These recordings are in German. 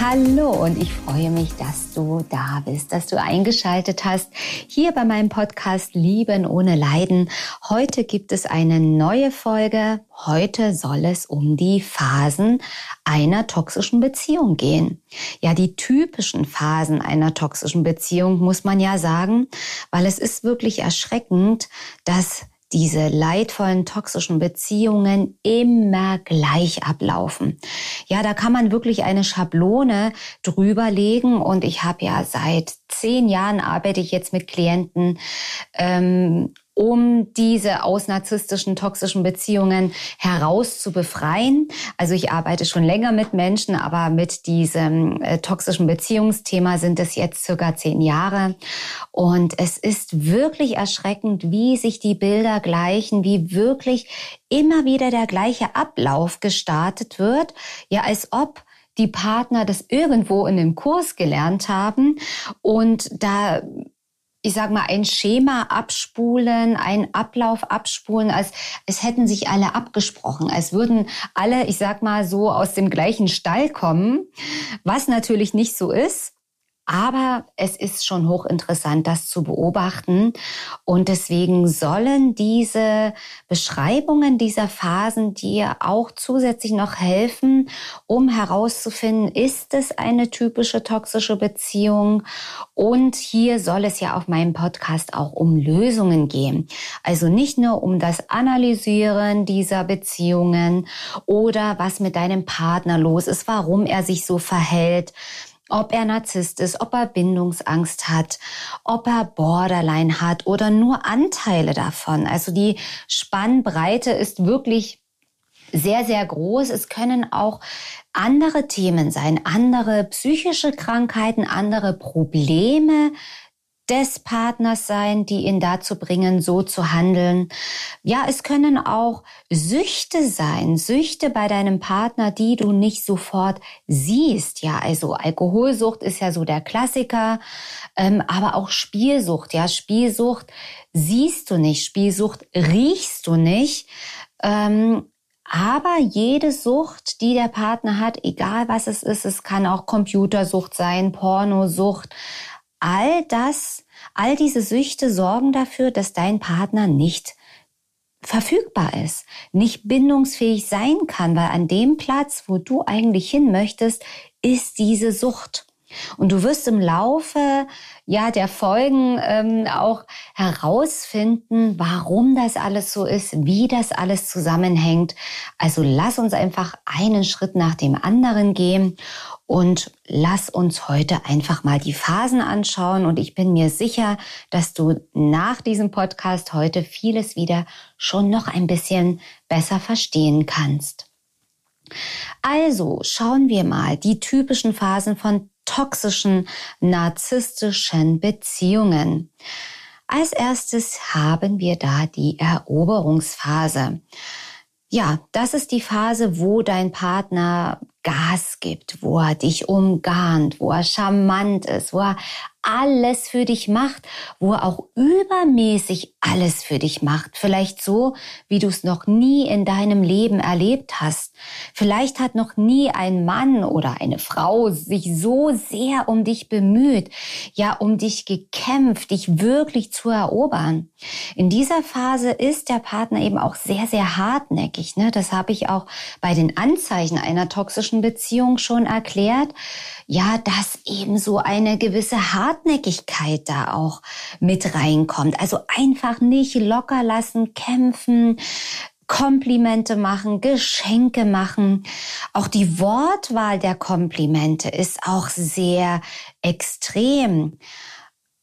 Hallo und ich freue mich, dass du da bist, dass du eingeschaltet hast hier bei meinem Podcast Lieben ohne Leiden. Heute gibt es eine neue Folge. Heute soll es um die Phasen einer toxischen Beziehung gehen. Ja, die typischen Phasen einer toxischen Beziehung muss man ja sagen, weil es ist wirklich erschreckend, dass diese leidvollen toxischen Beziehungen immer gleich ablaufen. Ja, da kann man wirklich eine Schablone drüber legen und ich habe ja seit zehn Jahren arbeite ich jetzt mit Klienten ähm, um diese aus narzisstischen, toxischen Beziehungen heraus zu befreien. Also ich arbeite schon länger mit Menschen, aber mit diesem äh, toxischen Beziehungsthema sind es jetzt circa zehn Jahre. Und es ist wirklich erschreckend, wie sich die Bilder gleichen, wie wirklich immer wieder der gleiche Ablauf gestartet wird. Ja, als ob die Partner das irgendwo in einem Kurs gelernt haben und da ich sag mal, ein Schema abspulen, ein Ablauf abspulen, als es hätten sich alle abgesprochen, als würden alle, ich sag mal, so aus dem gleichen Stall kommen, was natürlich nicht so ist. Aber es ist schon hochinteressant, das zu beobachten. Und deswegen sollen diese Beschreibungen dieser Phasen dir auch zusätzlich noch helfen, um herauszufinden, ist es eine typische toxische Beziehung? Und hier soll es ja auf meinem Podcast auch um Lösungen gehen. Also nicht nur um das Analysieren dieser Beziehungen oder was mit deinem Partner los ist, warum er sich so verhält, ob er Narzisst ist, ob er Bindungsangst hat, ob er Borderline hat oder nur Anteile davon. Also die Spannbreite ist wirklich sehr, sehr groß. Es können auch andere Themen sein, andere psychische Krankheiten, andere Probleme des Partners sein, die ihn dazu bringen, so zu handeln. Ja, es können auch Süchte sein, Süchte bei deinem Partner, die du nicht sofort siehst. Ja, also Alkoholsucht ist ja so der Klassiker, ähm, aber auch Spielsucht. Ja, Spielsucht siehst du nicht, Spielsucht riechst du nicht. Ähm, aber jede Sucht, die der Partner hat, egal was es ist, es kann auch Computersucht sein, Pornosucht, all das, all diese Süchte sorgen dafür, dass dein Partner nicht verfügbar ist, nicht bindungsfähig sein kann, weil an dem Platz, wo du eigentlich hin möchtest, ist diese Sucht. Und du wirst im Laufe ja der Folgen ähm, auch herausfinden, warum das alles so ist, wie das alles zusammenhängt. Also lass uns einfach einen Schritt nach dem anderen gehen und lass uns heute einfach mal die Phasen anschauen. Und ich bin mir sicher, dass du nach diesem Podcast heute vieles wieder schon noch ein bisschen besser verstehen kannst. Also schauen wir mal die typischen Phasen von toxischen, narzisstischen Beziehungen. Als erstes haben wir da die Eroberungsphase. Ja, das ist die Phase, wo dein Partner Gas gibt, wo er dich umgarnt, wo er charmant ist, wo er alles für dich macht, wo er auch übermäßig alles für dich macht. Vielleicht so, wie du es noch nie in deinem Leben erlebt hast. Vielleicht hat noch nie ein Mann oder eine Frau sich so sehr um dich bemüht, ja, um dich gekämpft, dich wirklich zu erobern. In dieser Phase ist der Partner eben auch sehr, sehr hartnäckig. Ne? Das habe ich auch bei den Anzeichen einer toxischen Beziehung schon erklärt ja, dass eben so eine gewisse Hartnäckigkeit da auch mit reinkommt. Also einfach nicht locker lassen, kämpfen, Komplimente machen, Geschenke machen. Auch die Wortwahl der Komplimente ist auch sehr extrem.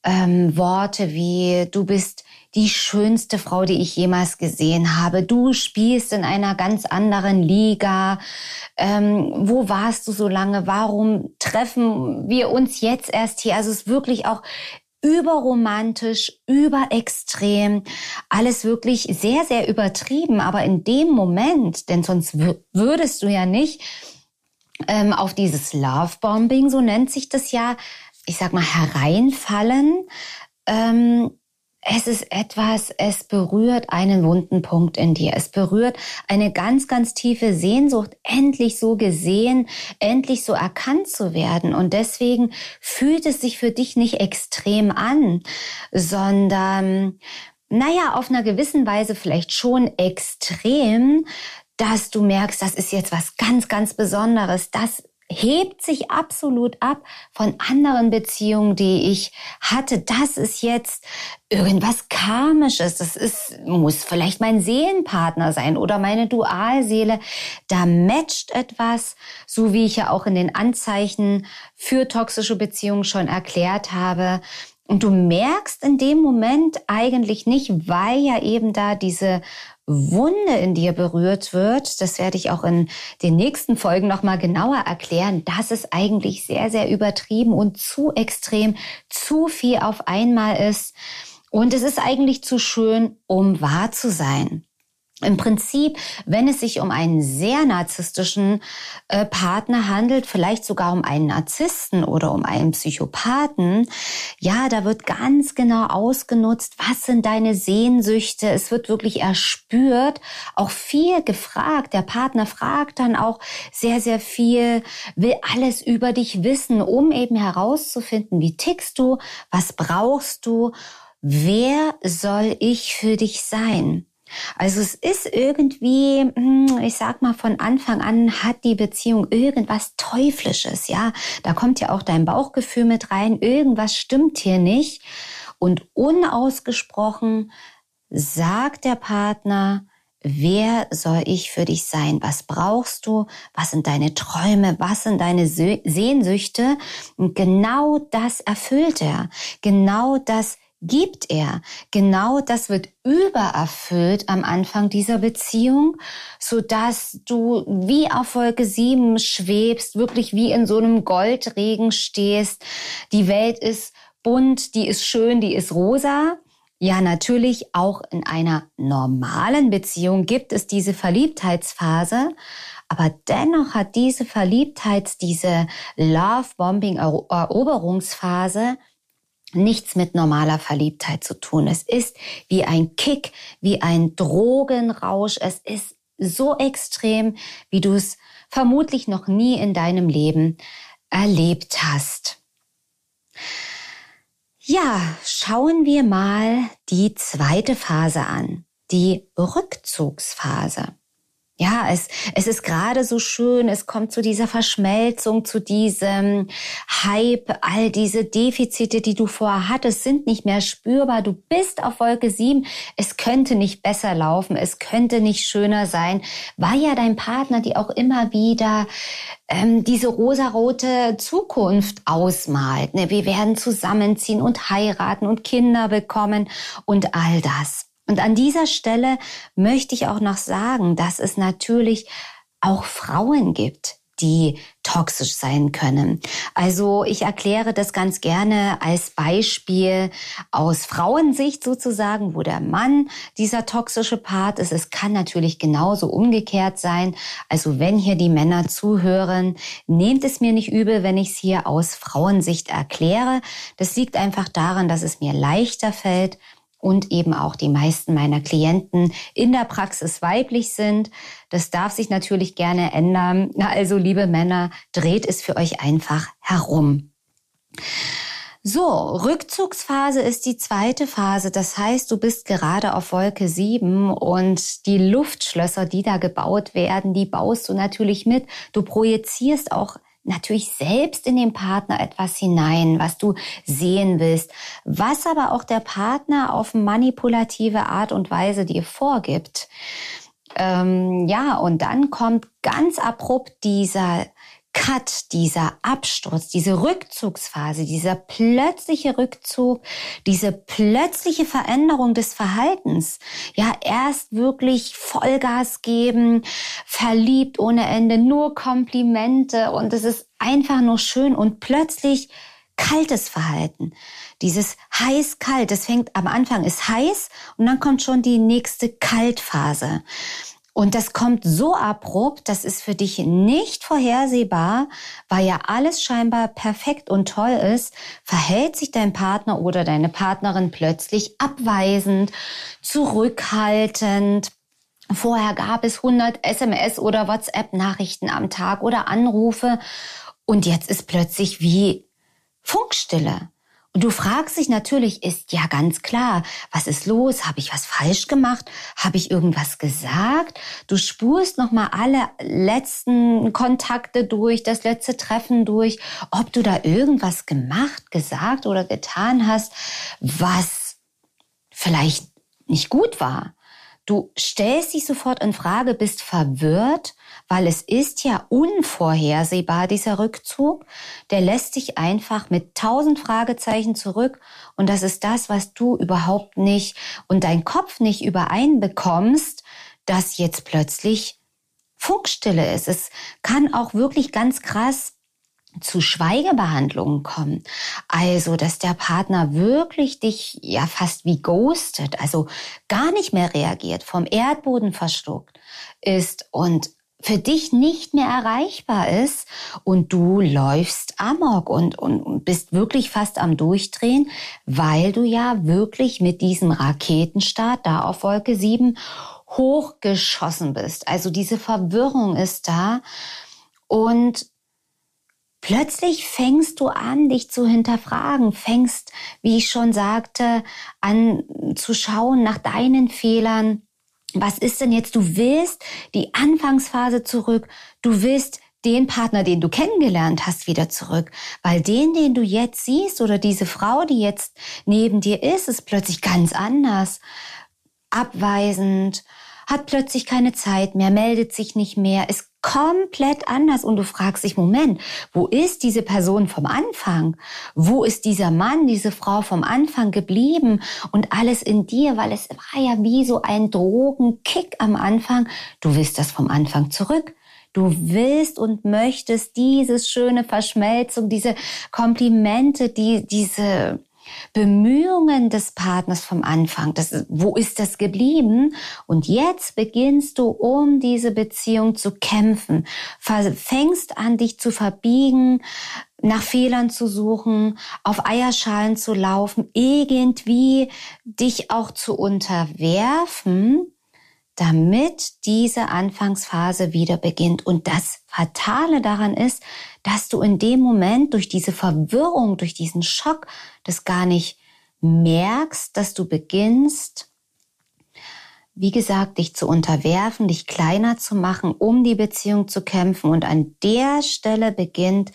Ähm, Worte wie du bist die schönste Frau, die ich jemals gesehen habe. Du spielst in einer ganz anderen Liga. Ähm, wo warst du so lange? Warum treffen wir uns jetzt erst hier? Also es ist wirklich auch überromantisch, überextrem, alles wirklich sehr, sehr übertrieben. Aber in dem Moment, denn sonst würdest du ja nicht ähm, auf dieses Lovebombing, so nennt sich das ja, ich sag mal, hereinfallen. Ähm, es ist etwas, es berührt einen wunden Punkt in dir. Es berührt eine ganz, ganz tiefe Sehnsucht, endlich so gesehen, endlich so erkannt zu werden. Und deswegen fühlt es sich für dich nicht extrem an, sondern, naja, auf einer gewissen Weise vielleicht schon extrem, dass du merkst, das ist jetzt was ganz, ganz Besonderes. Das hebt sich absolut ab von anderen Beziehungen, die ich hatte. Das ist jetzt irgendwas Karmisches. Das ist, muss vielleicht mein Seelenpartner sein oder meine Dualseele. Da matcht etwas, so wie ich ja auch in den Anzeichen für toxische Beziehungen schon erklärt habe. Und du merkst in dem Moment eigentlich nicht, weil ja eben da diese Wunde in dir berührt wird, das werde ich auch in den nächsten Folgen nochmal genauer erklären, dass es eigentlich sehr, sehr übertrieben und zu extrem, zu viel auf einmal ist. Und es ist eigentlich zu schön, um wahr zu sein. Im Prinzip, wenn es sich um einen sehr narzisstischen äh, Partner handelt, vielleicht sogar um einen Narzissten oder um einen Psychopathen, ja, da wird ganz genau ausgenutzt, was sind deine Sehnsüchte. Es wird wirklich erspürt, auch viel gefragt. Der Partner fragt dann auch sehr, sehr viel, will alles über dich wissen, um eben herauszufinden, wie tickst du, was brauchst du, wer soll ich für dich sein? Also es ist irgendwie, hm, ich sag mal, von Anfang an hat die Beziehung irgendwas Teuflisches, ja. Da kommt ja auch dein Bauchgefühl mit rein. Irgendwas stimmt hier nicht. Und unausgesprochen sagt der Partner, wer soll ich für dich sein? Was brauchst du? Was sind deine Träume? Was sind deine Sehnsüchte? Und genau das erfüllt er. Genau das gibt er. Genau das wird übererfüllt am Anfang dieser Beziehung, so dass du wie auf Wolke 7 schwebst, wirklich wie in so einem Goldregen stehst. Die Welt ist bunt, die ist schön, die ist rosa. Ja, natürlich auch in einer normalen Beziehung gibt es diese Verliebtheitsphase, aber dennoch hat diese Verliebtheits, diese Love-Bombing-Eroberungsphase nichts mit normaler Verliebtheit zu tun. Es ist wie ein Kick, wie ein Drogenrausch. Es ist so extrem, wie du es vermutlich noch nie in deinem Leben erlebt hast. Ja, schauen wir mal die zweite Phase an, die Rückzugsphase. Ja, es, es ist gerade so schön, es kommt zu dieser Verschmelzung, zu diesem Hype, all diese Defizite, die du vorher hattest, sind nicht mehr spürbar. Du bist auf Wolke 7. Es könnte nicht besser laufen, es könnte nicht schöner sein, weil ja dein Partner die auch immer wieder ähm, diese rosarote Zukunft ausmalt. Ne? Wir werden zusammenziehen und heiraten und Kinder bekommen und all das. Und an dieser Stelle möchte ich auch noch sagen, dass es natürlich auch Frauen gibt, die toxisch sein können. Also ich erkläre das ganz gerne als Beispiel aus Frauensicht sozusagen, wo der Mann dieser toxische Part ist. Es kann natürlich genauso umgekehrt sein. Also wenn hier die Männer zuhören, nehmt es mir nicht übel, wenn ich es hier aus Frauensicht erkläre. Das liegt einfach daran, dass es mir leichter fällt, und eben auch die meisten meiner Klienten in der Praxis weiblich sind. Das darf sich natürlich gerne ändern. Also, liebe Männer, dreht es für euch einfach herum. So, Rückzugsphase ist die zweite Phase. Das heißt, du bist gerade auf Wolke 7 und die Luftschlösser, die da gebaut werden, die baust du natürlich mit. Du projizierst auch natürlich selbst in den Partner etwas hinein, was du sehen willst, was aber auch der Partner auf manipulative Art und Weise dir vorgibt. Ähm, ja, und dann kommt ganz abrupt dieser Cut, dieser Absturz, diese Rückzugsphase, dieser plötzliche Rückzug, diese plötzliche Veränderung des Verhaltens. Ja, erst wirklich Vollgas geben, verliebt ohne Ende, nur Komplimente und es ist einfach nur schön und plötzlich kaltes Verhalten. Dieses heiß-kalt, das fängt am Anfang ist heiß und dann kommt schon die nächste Kaltphase. Und das kommt so abrupt, das ist für dich nicht vorhersehbar, weil ja alles scheinbar perfekt und toll ist, verhält sich dein Partner oder deine Partnerin plötzlich abweisend, zurückhaltend. Vorher gab es 100 SMS oder WhatsApp-Nachrichten am Tag oder Anrufe und jetzt ist plötzlich wie Funkstille. Und du fragst dich natürlich, ist ja ganz klar, was ist los? Habe ich was falsch gemacht? Habe ich irgendwas gesagt? Du spurst nochmal alle letzten Kontakte durch, das letzte Treffen durch, ob du da irgendwas gemacht, gesagt oder getan hast, was vielleicht nicht gut war. Du stellst dich sofort in Frage, bist verwirrt weil es ist ja unvorhersehbar, dieser Rückzug. Der lässt dich einfach mit tausend Fragezeichen zurück und das ist das, was du überhaupt nicht und dein Kopf nicht übereinbekommst, dass jetzt plötzlich Funkstille ist. Es kann auch wirklich ganz krass zu Schweigebehandlungen kommen. Also, dass der Partner wirklich dich ja fast wie ghostet, also gar nicht mehr reagiert, vom Erdboden verschluckt ist und für dich nicht mehr erreichbar ist und du läufst amok und, und bist wirklich fast am Durchdrehen, weil du ja wirklich mit diesem Raketenstart da auf Wolke 7 hochgeschossen bist. Also diese Verwirrung ist da und Plötzlich fängst du an, dich zu hinterfragen, fängst, wie ich schon sagte, an zu schauen nach deinen Fehlern, was ist denn jetzt? Du willst die Anfangsphase zurück. Du willst den Partner, den du kennengelernt hast, wieder zurück. Weil den, den du jetzt siehst oder diese Frau, die jetzt neben dir ist, ist plötzlich ganz anders. Abweisend, hat plötzlich keine Zeit mehr, meldet sich nicht mehr, ist komplett anders und du fragst dich, Moment, wo ist diese Person vom Anfang? Wo ist dieser Mann, diese Frau vom Anfang geblieben? Und alles in dir, weil es war ja wie so ein Drogenkick am Anfang. Du willst das vom Anfang zurück. Du willst und möchtest dieses schöne Verschmelzung, diese Komplimente, die, diese, Bemühungen des Partners vom Anfang, das, wo ist das geblieben? Und jetzt beginnst du, um diese Beziehung zu kämpfen, fängst an, dich zu verbiegen, nach Fehlern zu suchen, auf Eierschalen zu laufen, irgendwie dich auch zu unterwerfen, damit diese Anfangsphase wieder beginnt. Und das Fatale daran ist, dass du in dem Moment durch diese Verwirrung, durch diesen Schock, das gar nicht merkst, dass du beginnst, wie gesagt, dich zu unterwerfen, dich kleiner zu machen, um die Beziehung zu kämpfen. Und an der Stelle beginnt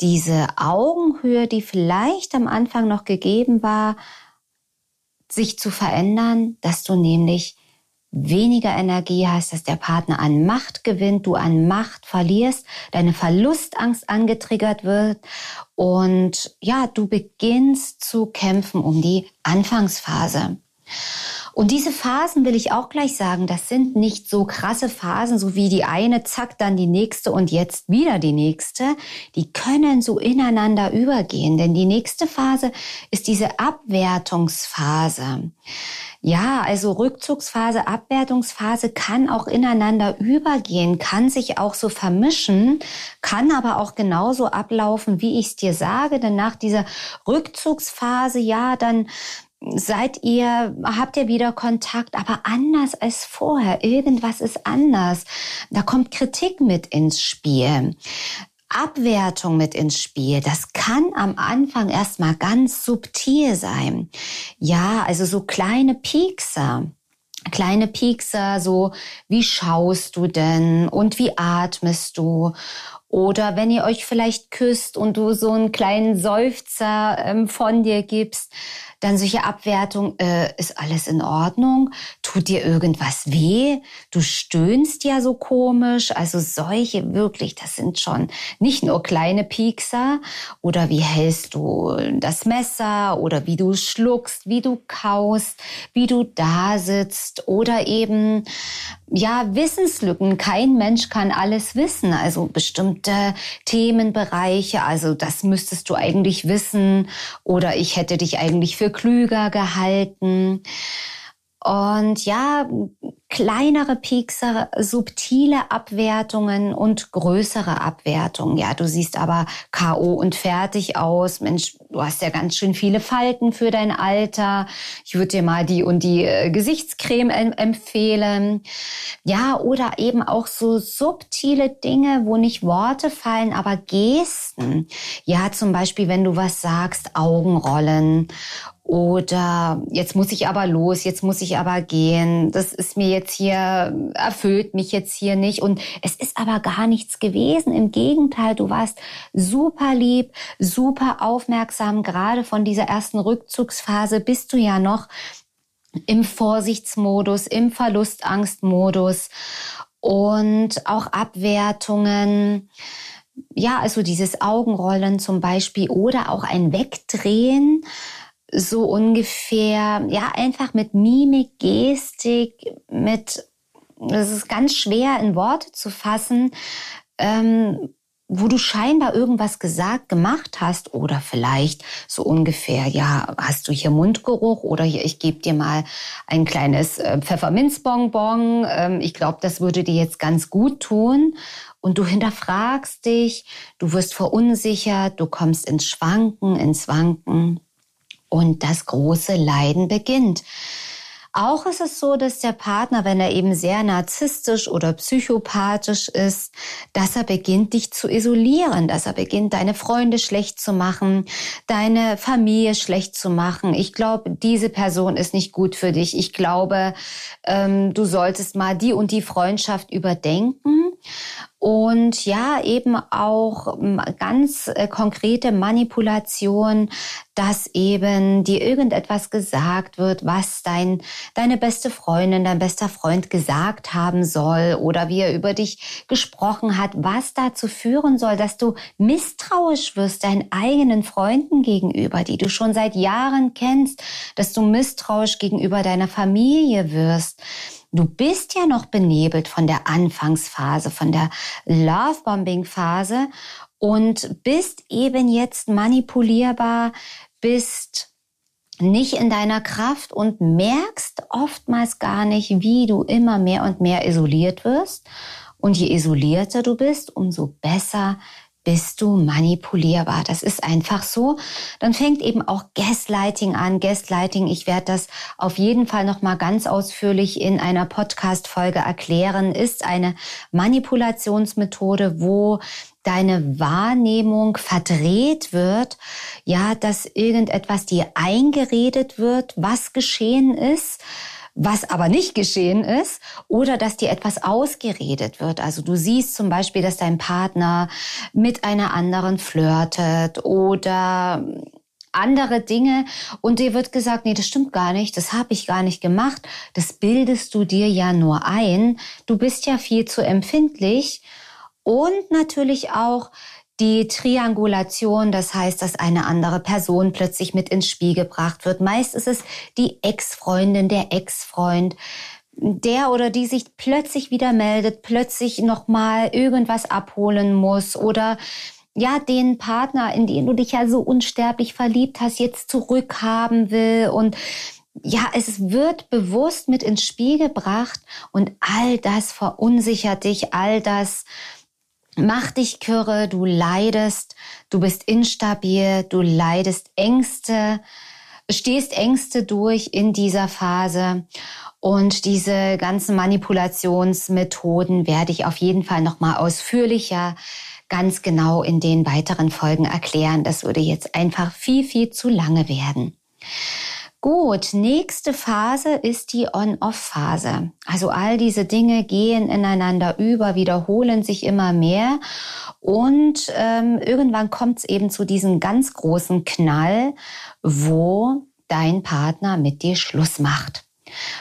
diese Augenhöhe, die vielleicht am Anfang noch gegeben war, sich zu verändern, dass du nämlich weniger Energie hast, dass der Partner an Macht gewinnt, du an Macht verlierst, deine Verlustangst angetriggert wird und ja, du beginnst zu kämpfen um die Anfangsphase. Und diese Phasen will ich auch gleich sagen, das sind nicht so krasse Phasen, so wie die eine, zack, dann die nächste und jetzt wieder die nächste. Die können so ineinander übergehen, denn die nächste Phase ist diese Abwertungsphase. Ja, also Rückzugsphase, Abwertungsphase kann auch ineinander übergehen, kann sich auch so vermischen, kann aber auch genauso ablaufen, wie ich es dir sage. Denn nach dieser Rückzugsphase, ja, dann seid ihr, habt ihr wieder Kontakt, aber anders als vorher. Irgendwas ist anders. Da kommt Kritik mit ins Spiel. Abwertung mit ins Spiel. Das kann am Anfang erstmal ganz subtil sein. Ja, also so kleine Piekser. Kleine Piekser, so wie schaust du denn und wie atmest du Oder wenn ihr euch vielleicht küsst und du so einen kleinen Seufzer ähm, von dir gibst, dann solche Abwertung, äh, ist alles in Ordnung? Tut dir irgendwas weh? Du stöhnst ja so komisch. Also solche wirklich, das sind schon nicht nur kleine Piekser. Oder wie hältst du das Messer? Oder wie du schluckst, wie du kaust, wie du da sitzt. Oder eben, ja, Wissenslücken. Kein Mensch kann alles wissen. Also bestimmte Themenbereiche. Also das müsstest du eigentlich wissen. Oder ich hätte dich eigentlich für klüger gehalten. Und ja, kleinere Piekser, subtile Abwertungen und größere Abwertungen. Ja, du siehst aber K.O. und fertig aus. Mensch, du hast ja ganz schön viele Falten für dein Alter. Ich würde dir mal die und die äh, Gesichtscreme empfehlen. Ja, oder eben auch so subtile Dinge, wo nicht Worte fallen, aber Gesten. Ja, zum Beispiel, wenn du was sagst, Augenrollen oder jetzt muss ich aber los, jetzt muss ich aber gehen. Das ist mir jetzt hier, erfüllt mich jetzt hier nicht. Und es ist aber gar nichts gewesen. Im Gegenteil, du warst super lieb, super aufmerksam. Gerade von dieser ersten Rückzugsphase bist du ja noch im Vorsichtsmodus, im Verlustangstmodus und auch Abwertungen. Ja, also dieses Augenrollen zum Beispiel oder auch ein Wegdrehen so ungefähr, ja, einfach mit Mimik, Gestik, mit, das ist ganz schwer in Worte zu fassen, ähm, wo du scheinbar irgendwas gesagt, gemacht hast oder vielleicht so ungefähr, ja, hast du hier Mundgeruch oder hier, ich gebe dir mal ein kleines äh, Pfefferminzbonbon. Ähm, ich glaube, das würde dir jetzt ganz gut tun. Und du hinterfragst dich, du wirst verunsichert, du kommst ins Schwanken, ins Wanken und das große Leiden beginnt. Auch ist es so, dass der Partner, wenn er eben sehr narzisstisch oder psychopathisch ist, dass er beginnt, dich zu isolieren, dass er beginnt, deine Freunde schlecht zu machen, deine Familie schlecht zu machen. Ich glaube, diese Person ist nicht gut für dich. Ich glaube, ähm, du solltest mal die und die Freundschaft überdenken. Und ja, eben auch ähm, ganz äh, konkrete Manipulation, dass eben dir irgendetwas gesagt wird, was dein, deine beste Freundin, dein bester Freund gesagt haben soll oder wie er über dich gesprochen hat, was dazu führen soll, dass du misstrauisch wirst deinen eigenen Freunden gegenüber, die du schon seit Jahren kennst, dass du misstrauisch gegenüber deiner Familie wirst. Du bist ja noch benebelt von der Anfangsphase, von der Lovebombing-Phase und bist eben jetzt manipulierbar, bist nicht in deiner Kraft und merkst oftmals gar nicht, wie du immer mehr und mehr isoliert wirst. Und je isolierter du bist, umso besser bist du manipulierbar. Das ist einfach so. Dann fängt eben auch Gaslighting an. Gaslighting, ich werde das auf jeden Fall noch mal ganz ausführlich in einer Podcast Folge erklären, ist eine Manipulationsmethode, wo deine Wahrnehmung verdreht wird, ja, dass irgendetwas dir eingeredet wird, was geschehen ist was aber nicht geschehen ist oder dass dir etwas ausgeredet wird. Also du siehst zum Beispiel, dass dein Partner mit einer anderen flirtet oder andere Dinge und dir wird gesagt, nee, das stimmt gar nicht, das habe ich gar nicht gemacht, das bildest du dir ja nur ein, du bist ja viel zu empfindlich und natürlich auch die Triangulation, das heißt, dass eine andere Person plötzlich mit ins Spiel gebracht wird. Meist ist es die Ex-Freundin, der Ex-Freund, der oder die sich plötzlich wieder meldet, plötzlich nochmal irgendwas abholen muss oder ja, den Partner, in den du dich ja so unsterblich verliebt hast, jetzt zurückhaben will und ja, es wird bewusst mit ins Spiel gebracht und all das verunsichert dich, all das Mach dich kürre, du leidest, du bist instabil, du leidest Ängste, stehst Ängste durch in dieser Phase. Und diese ganzen Manipulationsmethoden werde ich auf jeden Fall nochmal ausführlicher ganz genau in den weiteren Folgen erklären. Das würde jetzt einfach viel, viel zu lange werden. Gut, nächste Phase ist die On-Off-Phase. Also all diese Dinge gehen ineinander über, wiederholen sich immer mehr und ähm, irgendwann kommt es eben zu diesem ganz großen Knall, wo dein Partner mit dir Schluss macht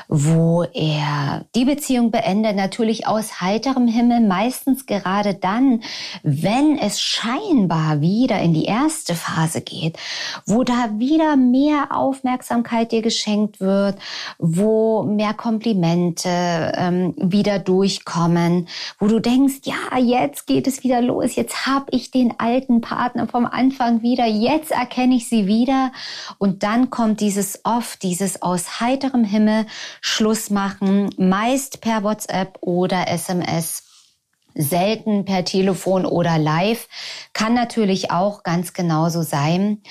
wo er die Beziehung beendet, natürlich aus heiterem Himmel, meistens gerade dann, wenn es scheinbar wieder in die erste Phase geht, wo da wieder mehr Aufmerksamkeit dir geschenkt wird, wo mehr Komplimente ähm, wieder durchkommen, wo du denkst, ja, jetzt geht es wieder los, jetzt habe ich den alten Partner vom Anfang wieder, jetzt erkenne ich sie wieder. Und dann kommt dieses oft, dieses aus heiterem Himmel, Schluss machen, meist per WhatsApp oder SMS selten per Telefon oder live. Kann natürlich auch ganz genauso sein.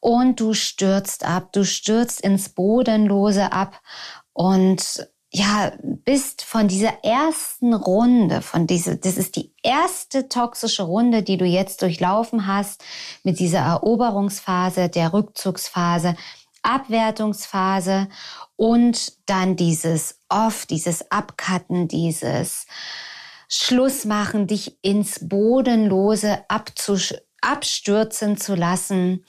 Und du stürzt ab, du stürzt ins Bodenlose ab und ja, bist von dieser ersten Runde, von dieser, das ist die erste toxische Runde, die du jetzt durchlaufen hast, mit dieser Eroberungsphase, der Rückzugsphase, Abwertungsphase und dann dieses Off, dieses Abcutten, dieses Schlussmachen, dich ins Bodenlose abstürzen zu lassen.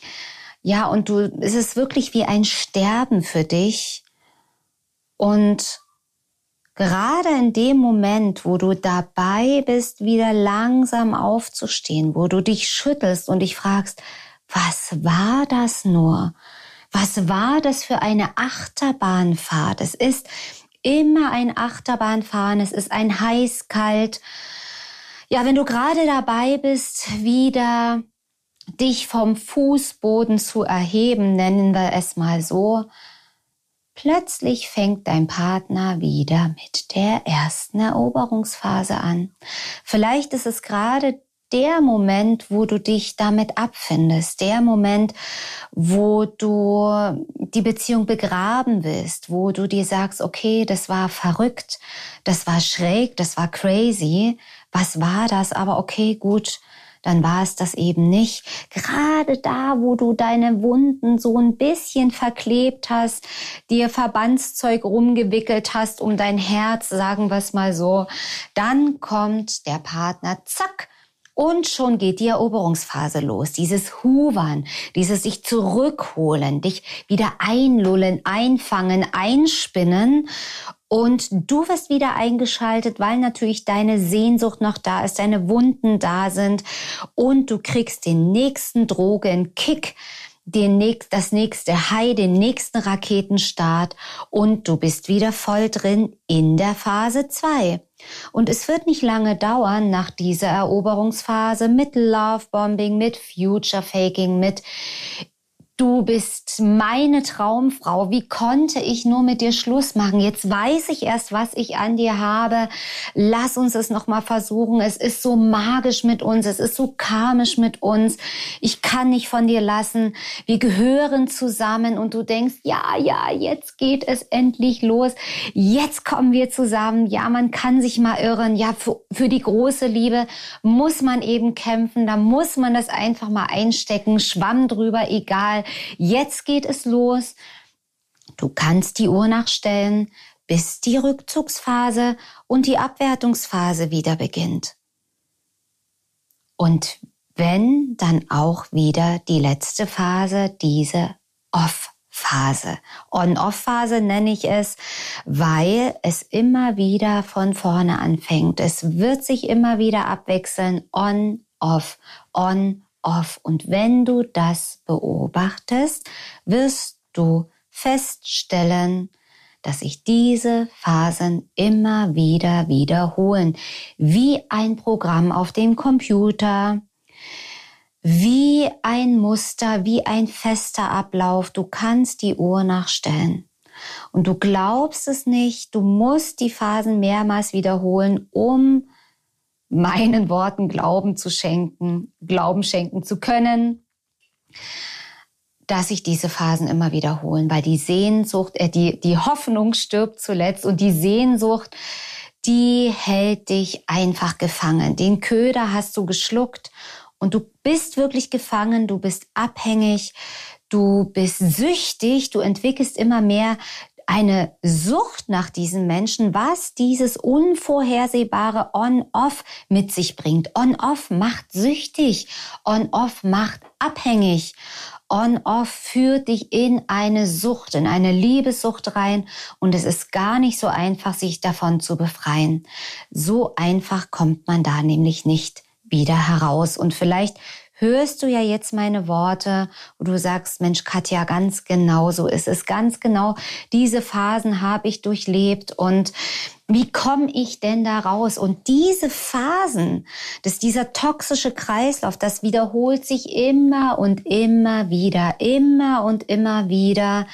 Ja, und du, es ist wirklich wie ein Sterben für dich. Und gerade in dem Moment, wo du dabei bist, wieder langsam aufzustehen, wo du dich schüttelst und dich fragst, was war das nur? Was war das für eine Achterbahnfahrt? Es ist immer ein Achterbahnfahren. Es ist ein heiß, kalt. Ja, wenn du gerade dabei bist, wieder dich vom Fußboden zu erheben, nennen wir es mal so, Plötzlich fängt dein Partner wieder mit der ersten Eroberungsphase an. Vielleicht ist es gerade der Moment, wo du dich damit abfindest, der Moment, wo du die Beziehung begraben willst, wo du dir sagst, okay, das war verrückt, das war schräg, das war crazy, was war das? Aber okay, gut, dann war es das eben nicht. Gerade da, wo du deine Wunden so ein bisschen verklebt hast, dir Verbandszeug rumgewickelt hast um dein Herz, sagen wir es mal so, dann kommt der Partner, zack, und schon geht die Eroberungsphase los. Dieses Huvern, dieses sich zurückholen, dich wieder einlullen, einfangen, einspinnen. Und du wirst wieder eingeschaltet, weil natürlich deine Sehnsucht noch da ist, deine Wunden da sind. Und du kriegst den nächsten Drogenkick den nächst, das nächste High, den nächsten Raketenstart und du bist wieder voll drin in der Phase 2. Und es wird nicht lange dauern nach dieser Eroberungsphase mit Lovebombing, mit Future Faking, mit Du bist meine Traumfrau. Wie konnte ich nur mit dir Schluss machen? Jetzt weiß ich erst, was ich an dir habe. Lass uns es noch mal versuchen. Es ist so magisch mit uns. Es ist so karmisch mit uns. Ich kann nicht von dir lassen. Wir gehören zusammen und du denkst, ja, ja, jetzt geht es endlich los. Jetzt kommen wir zusammen. Ja, man kann sich mal irren. Ja, für, für die große Liebe muss man eben kämpfen. Da muss man das einfach mal einstecken. Schwamm drüber, egal. Jetzt geht es los. Du kannst die Uhr nachstellen, bis die Rückzugsphase und die Abwertungsphase wieder beginnt. Und wenn dann auch wieder die letzte Phase, diese Off-Phase. On-Off-Phase nenne ich es, weil es immer wieder von vorne anfängt. Es wird sich immer wieder abwechseln. On-Off, on-Off off. Und wenn du das beobachtest, wirst du feststellen, dass sich diese Phasen immer wieder wiederholen, wie ein Programm auf dem Computer, wie ein Muster, wie ein fester Ablauf. Du kannst die Uhr nachstellen. Und du glaubst es nicht, du musst die Phasen mehrmals wiederholen, um meinen Worten Glauben zu schenken, Glauben schenken zu können, dass sich diese Phasen immer wiederholen, weil die Sehnsucht, äh, die, die Hoffnung stirbt zuletzt und die Sehnsucht, die hält dich einfach gefangen. Den Köder hast du geschluckt und du bist wirklich gefangen, du bist abhängig, du bist süchtig, du entwickelst immer mehr eine Sucht nach diesen Menschen, was dieses unvorhersehbare On-Off mit sich bringt. On-Off macht süchtig, On-Off macht abhängig. On-Off führt dich in eine Sucht, in eine Liebessucht rein und es ist gar nicht so einfach, sich davon zu befreien. So einfach kommt man da nämlich nicht wieder heraus. Und vielleicht hörst du ja jetzt meine Worte und du sagst, Mensch, Katja, ganz genau so ist es. Ganz genau diese Phasen habe ich durchlebt und wie komme ich denn da raus? Und diese Phasen, dass dieser toxische Kreislauf, das wiederholt sich immer und immer wieder, immer und immer wieder,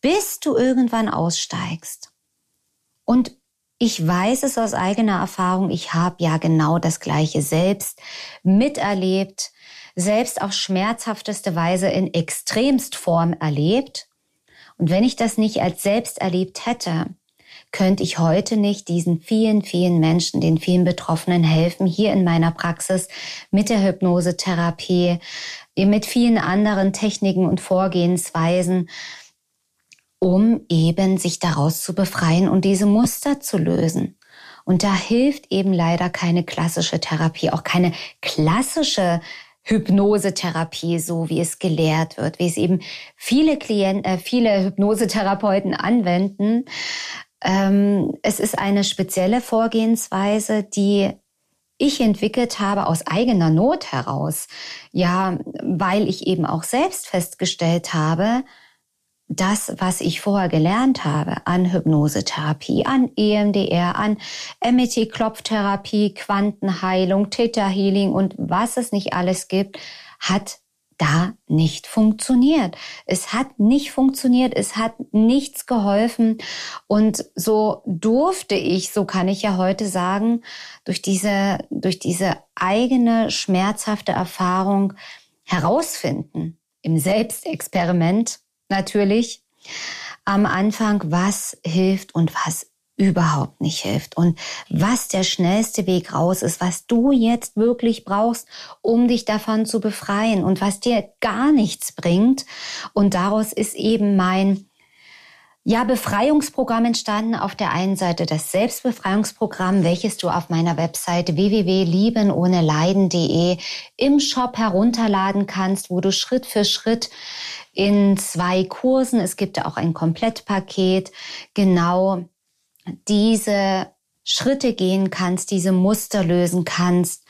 bis du irgendwann aussteigst. Und ich weiß es aus eigener Erfahrung, ich habe ja genau das gleiche selbst miterlebt, selbst auf schmerzhafteste Weise in extremst Form erlebt. Und wenn ich das nicht als selbst erlebt hätte, könnte ich heute nicht diesen vielen, vielen Menschen, den vielen Betroffenen helfen, hier in meiner Praxis mit der Hypnosetherapie, mit vielen anderen Techniken und Vorgehensweisen, um eben sich daraus zu befreien und diese Muster zu lösen. Und da hilft eben leider keine klassische Therapie, auch keine klassische Hypnosetherapie, so wie es gelehrt wird, wie es eben viele Klienten, äh, viele Hypnosetherapeuten anwenden. Ähm, es ist eine spezielle Vorgehensweise, die ich entwickelt habe aus eigener Not heraus. Ja, weil ich eben auch selbst festgestellt habe, das, was ich vorher gelernt habe an Hypnosetherapie, an EMDR, an MET-Klopftherapie, Quantenheilung, Theta Healing und was es nicht alles gibt, hat da nicht funktioniert. Es hat nicht funktioniert, es hat nichts geholfen. Und so durfte ich, so kann ich ja heute sagen, durch diese, durch diese eigene schmerzhafte Erfahrung herausfinden, im Selbstexperiment natürlich, am Anfang, was hilft und was überhaupt nicht hilft und was der schnellste Weg raus ist, was du jetzt wirklich brauchst, um dich davon zu befreien und was dir gar nichts bringt. Und daraus ist eben mein ja, Befreiungsprogramm entstanden. Auf der einen Seite das Selbstbefreiungsprogramm, welches du auf meiner Website www.liebenohneleiden.de im Shop herunterladen kannst, wo du Schritt für Schritt in zwei Kursen, es gibt ja auch ein Komplettpaket, genau diese Schritte gehen kannst, diese Muster lösen kannst,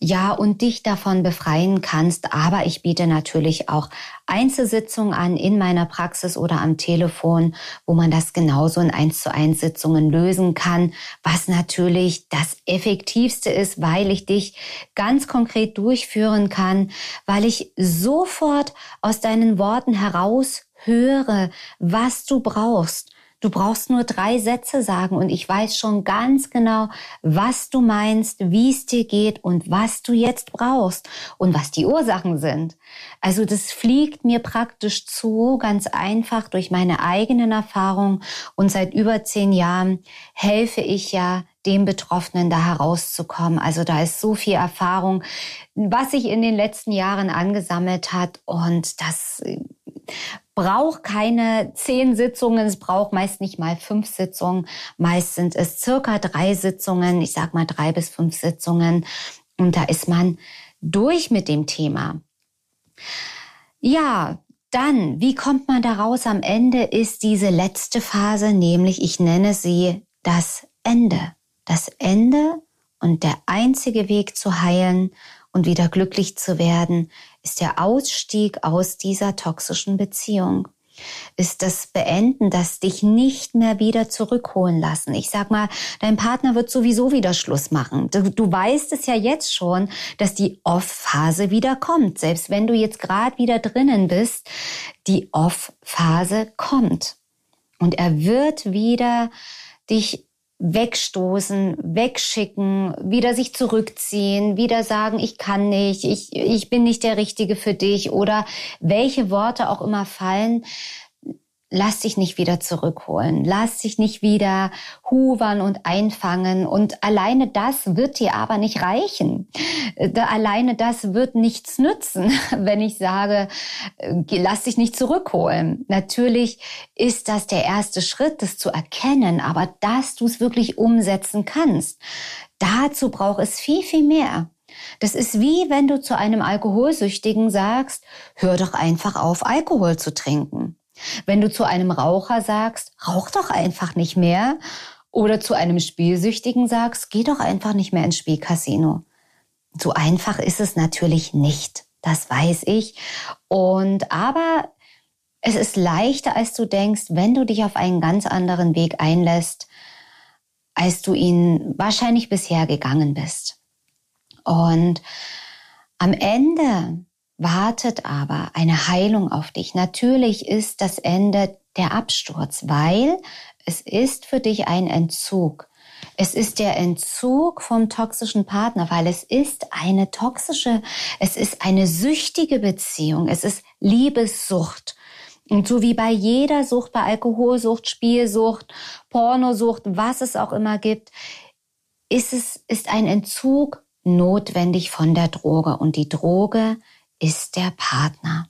ja, und dich davon befreien kannst. Aber ich biete natürlich auch Einzelsitzungen an in meiner Praxis oder am Telefon, wo man das genauso in 1 zu 1 Sitzungen lösen kann, was natürlich das effektivste ist, weil ich dich ganz konkret durchführen kann, weil ich sofort aus deinen Worten heraus höre, was du brauchst Du brauchst nur drei Sätze sagen und ich weiß schon ganz genau, was du meinst, wie es dir geht und was du jetzt brauchst und was die Ursachen sind. Also das fliegt mir praktisch zu, ganz einfach durch meine eigenen Erfahrungen und seit über zehn Jahren helfe ich ja dem Betroffenen da herauszukommen. Also da ist so viel Erfahrung, was sich in den letzten Jahren angesammelt hat und das braucht keine zehn Sitzungen, es braucht meist nicht mal fünf Sitzungen. Meist sind es circa drei Sitzungen, ich sag mal drei bis fünf Sitzungen. Und da ist man durch mit dem Thema. Ja, dann, wie kommt man da raus? Am Ende ist diese letzte Phase, nämlich ich nenne sie das Ende. Das Ende und der einzige Weg zu heilen und wieder glücklich zu werden, ist der Ausstieg aus dieser toxischen Beziehung. Ist das Beenden, das dich nicht mehr wieder zurückholen lassen. Ich sag mal, dein Partner wird sowieso wieder Schluss machen. Du, du weißt es ja jetzt schon, dass die Off-Phase wieder kommt. Selbst wenn du jetzt gerade wieder drinnen bist, die Off-Phase kommt. Und er wird wieder dich wegstoßen, wegschicken, wieder sich zurückziehen, wieder sagen, ich kann nicht, ich, ich bin nicht der Richtige für dich oder welche Worte auch immer fallen. Lass dich nicht wieder zurückholen, lass dich nicht wieder huvern und einfangen und alleine das wird dir aber nicht reichen. Alleine das wird nichts nützen, wenn ich sage, äh, lass dich nicht zurückholen. Natürlich ist das der erste Schritt, das zu erkennen, aber dass du es wirklich umsetzen kannst, dazu braucht es viel, viel mehr. Das ist wie wenn du zu einem Alkoholsüchtigen sagst, hör doch einfach auf, Alkohol zu trinken. Wenn du zu einem Raucher sagst, rauch doch einfach nicht mehr. Oder zu einem Spielsüchtigen sagst, geh doch einfach nicht mehr ins Spielcasino. So einfach ist es natürlich nicht. Das weiß ich. Und aber es ist leichter, als du denkst, wenn du dich auf einen ganz anderen Weg einlässt, als du ihn wahrscheinlich bisher gegangen bist. Und am Ende wartet aber eine Heilung auf dich. Natürlich ist das Ende der Absturz, weil es ist für dich ein Entzug. Es ist der Entzug vom toxischen Partner, weil es ist eine toxische, es ist eine süchtige Beziehung, es ist Liebessucht. Und so wie bei jeder Sucht, bei Alkoholsucht, Spielsucht, Pornosucht, was es auch immer gibt, ist es, ist ein Entzug notwendig von der Droge. Und die Droge ist der Partner.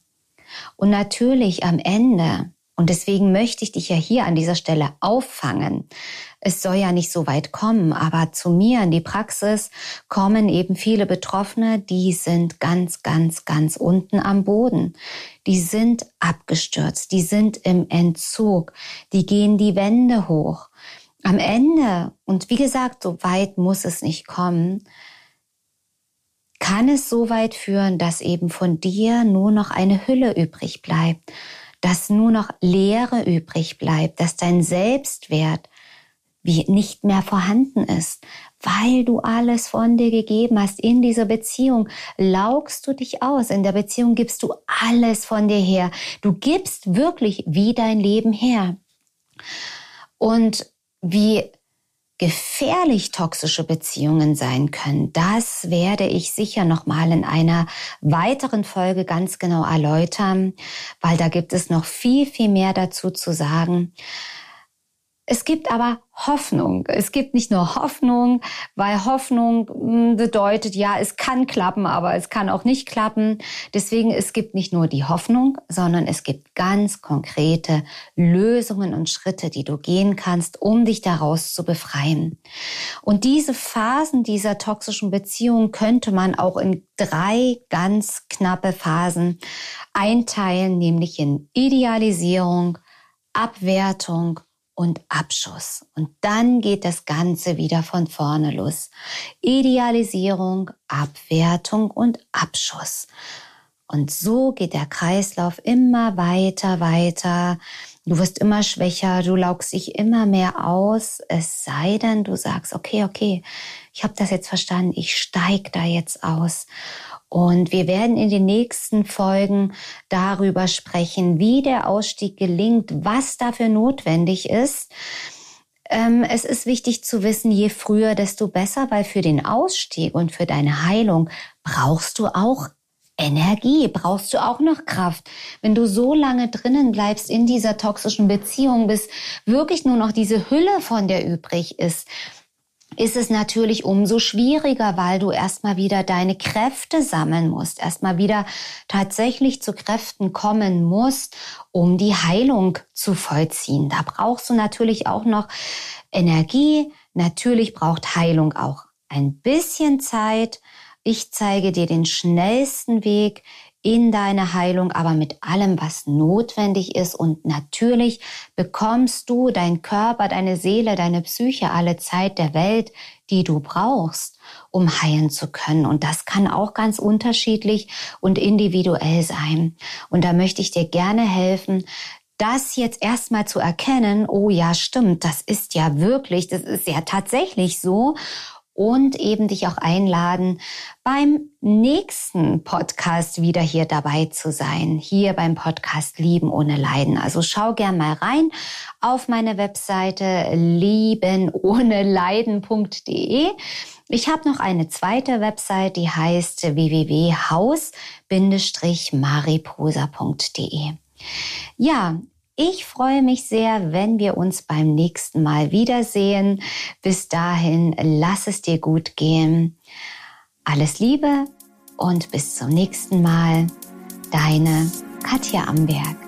Und natürlich am Ende, und deswegen möchte ich dich ja hier an dieser Stelle auffangen. Es soll ja nicht so weit kommen, aber zu mir in die Praxis kommen eben viele Betroffene, die sind ganz, ganz, ganz unten am Boden. Die sind abgestürzt, die sind im Entzug, die gehen die Wände hoch. Am Ende, und wie gesagt, so weit muss es nicht kommen, kann es so weit führen, dass eben von dir nur noch eine Hülle übrig bleibt, dass nur noch Leere übrig bleibt, dass dein Selbstwert wie nicht mehr vorhanden ist, weil du alles von dir gegeben hast in dieser Beziehung, laugst du dich aus. In der Beziehung gibst du alles von dir her. Du gibst wirklich wie dein Leben her. Und wie gefährlich toxische Beziehungen sein können, das werde ich sicher noch mal in einer weiteren Folge ganz genau erläutern, weil da gibt es noch viel viel mehr dazu zu sagen. Es gibt aber Hoffnung. Es gibt nicht nur Hoffnung, weil Hoffnung hm, bedeutet, ja, es kann klappen, aber es kann auch nicht klappen. Deswegen, es gibt nicht nur die Hoffnung, sondern es gibt ganz konkrete Lösungen und Schritte, die du gehen kannst, um dich daraus zu befreien. Und diese Phasen dieser toxischen Beziehung könnte man auch in drei ganz knappe Phasen einteilen, nämlich in Idealisierung, Abwertung und Abschuss. Und dann geht das Ganze wieder von vorne los. Idealisierung, Abwertung und Abschuss. Und so geht der Kreislauf immer weiter, weiter. Du wirst immer schwächer, du laugst dich immer mehr aus, es sei denn, du sagst, okay, okay, ich habe das jetzt verstanden, ich steig da jetzt aus. Und wir werden in den nächsten Folgen darüber sprechen, wie der Ausstieg gelingt, was dafür notwendig ist. Ähm, es ist wichtig zu wissen, je früher, desto besser, weil für den Ausstieg und für deine Heilung brauchst du auch Energie, brauchst du auch noch Kraft. Wenn du so lange drinnen bleibst in dieser toxischen Beziehung, bis wirklich nur noch diese Hülle von dir übrig ist, ist es natürlich umso schwieriger, weil du erstmal wieder deine Kräfte sammeln musst, erstmal wieder tatsächlich zu Kräften kommen musst, um die Heilung zu vollziehen. Da brauchst du natürlich auch noch Energie. Natürlich braucht Heilung auch ein bisschen Zeit. Ich zeige dir den schnellsten Weg in deine Heilung, aber mit allem, was notwendig ist. Und natürlich bekommst du dein Körper, deine Seele, deine Psyche alle Zeit der Welt, die du brauchst, um heilen zu können. Und das kann auch ganz unterschiedlich und individuell sein. Und da möchte ich dir gerne helfen, das jetzt erstmal zu erkennen, oh ja, stimmt, das ist ja wirklich, das ist ja tatsächlich so und eben dich auch einladen, beim nächsten Podcast wieder hier dabei zu sein. Hier beim Podcast Lieben ohne Leiden. Also schau gern mal rein auf meine Webseite liebenohneleiden.de. Ich habe noch eine zweite Website, die heißt www.haus-mariposa.de. Ja, Ich freue mich sehr, wenn wir uns beim nächsten Mal wiedersehen. Bis dahin, lass es dir gut gehen. Alles Liebe und bis zum nächsten Mal. Deine Katja Amberg.